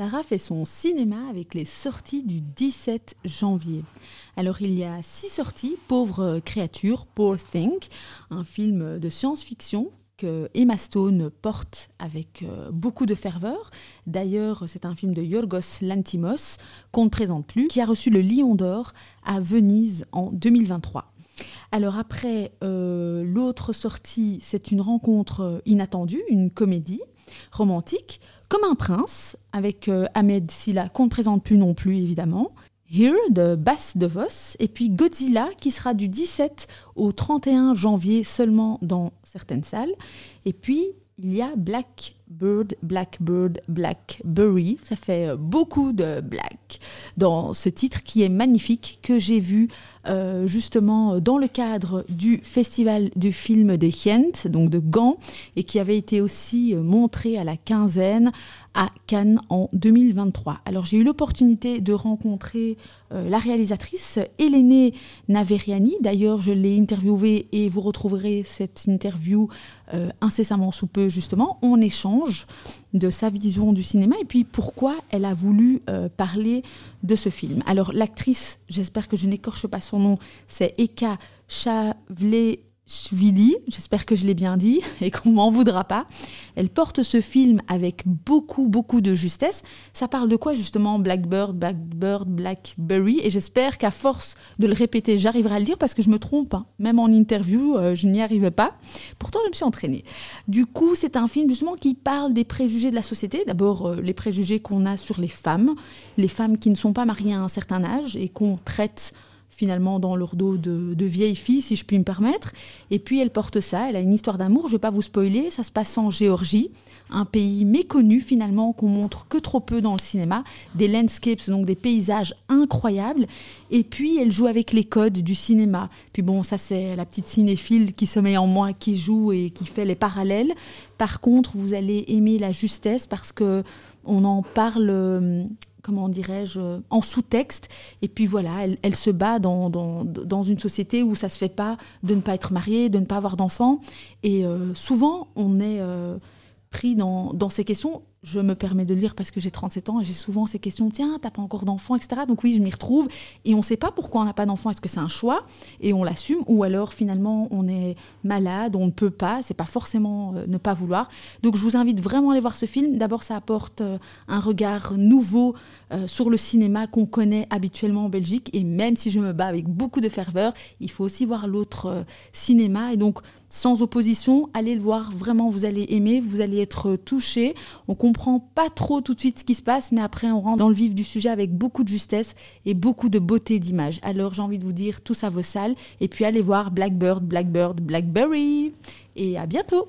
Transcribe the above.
Sarah fait son cinéma avec les sorties du 17 janvier. Alors il y a six sorties, Pauvre créature, Poor Thing, un film de science-fiction que Emma Stone porte avec euh, beaucoup de ferveur. D'ailleurs, c'est un film de Yorgos Lantimos qu'on ne présente plus, qui a reçu le Lion d'Or à Venise en 2023. Alors après, euh, l'autre sortie, c'est une rencontre inattendue, une comédie romantique, comme un prince, avec euh, Ahmed Silla, qu'on ne présente plus non plus évidemment. Here de Bass DeVos, et puis Godzilla qui sera du 17 au 31 janvier seulement dans certaines salles. Et puis il y a Blackbird, Blackbird, Blackberry. Ça fait euh, beaucoup de black dans ce titre qui est magnifique, que j'ai vu euh, justement dans le cadre du festival du film de Ghent, donc de Gand, et qui avait été aussi euh, montré à la quinzaine à Cannes en 2023. Alors j'ai eu l'opportunité de rencontrer euh, la réalisatrice Hélène Naveriani. D'ailleurs, je l'ai interviewée et vous retrouverez cette interview euh, incessamment sous peu justement. On échange de sa vision du cinéma et puis pourquoi elle a voulu euh, parler de ce film. Alors l'actrice, j'espère que je n'écorche pas son nom, c'est Eka Chavle Chvili, j'espère que je l'ai bien dit et qu'on m'en voudra pas. Elle porte ce film avec beaucoup, beaucoup de justesse. Ça parle de quoi justement Blackbird, Blackbird, Blackberry? Et j'espère qu'à force de le répéter, j'arriverai à le dire parce que je me trompe. Hein. Même en interview, euh, je n'y arrivais pas. Pourtant, je me suis entraînée. Du coup, c'est un film justement qui parle des préjugés de la société. D'abord, euh, les préjugés qu'on a sur les femmes, les femmes qui ne sont pas mariées à un certain âge et qu'on traite finalement dans leur dos de, de vieille fille, si je puis me permettre. Et puis elle porte ça, elle a une histoire d'amour, je ne vais pas vous spoiler, ça se passe en Géorgie, un pays méconnu finalement qu'on montre que trop peu dans le cinéma, des landscapes, donc des paysages incroyables. Et puis elle joue avec les codes du cinéma. Puis bon, ça c'est la petite cinéphile qui sommeille en moi, qui joue et qui fait les parallèles. Par contre, vous allez aimer la justesse parce que on en parle euh, comment dirais-je, en sous-texte. Et puis voilà, elle, se bat dans, dans, une société où ça se fait pas de ne pas être mariée, de ne pas avoir d'enfants. Et euh, souvent, on est euh, pris dans, dans, ces questions je me permets de le dire parce que j'ai 37 ans et j'ai souvent ces questions, tiens, t'as pas encore d'enfant, etc. Donc oui, je m'y retrouve et on ne sait pas pourquoi on n'a pas d'enfant. Est-ce que c'est un choix et on l'assume ou alors finalement on est malade, on ne peut pas, c'est pas forcément euh, ne pas vouloir. Donc je vous invite vraiment à aller voir ce film. D'abord, ça apporte euh, un regard nouveau euh, sur le cinéma qu'on connaît habituellement en Belgique et même si je me bats avec beaucoup de ferveur, il faut aussi voir l'autre cinéma et donc sans opposition, allez le voir, vraiment vous allez aimer, vous allez être touché. On comprend pas trop tout de suite ce qui se passe, mais après on rentre dans le vif du sujet avec beaucoup de justesse et beaucoup de beauté d'image. Alors j'ai envie de vous dire tout ça vos salles et puis allez voir Blackbird, Blackbird, Blackberry et à bientôt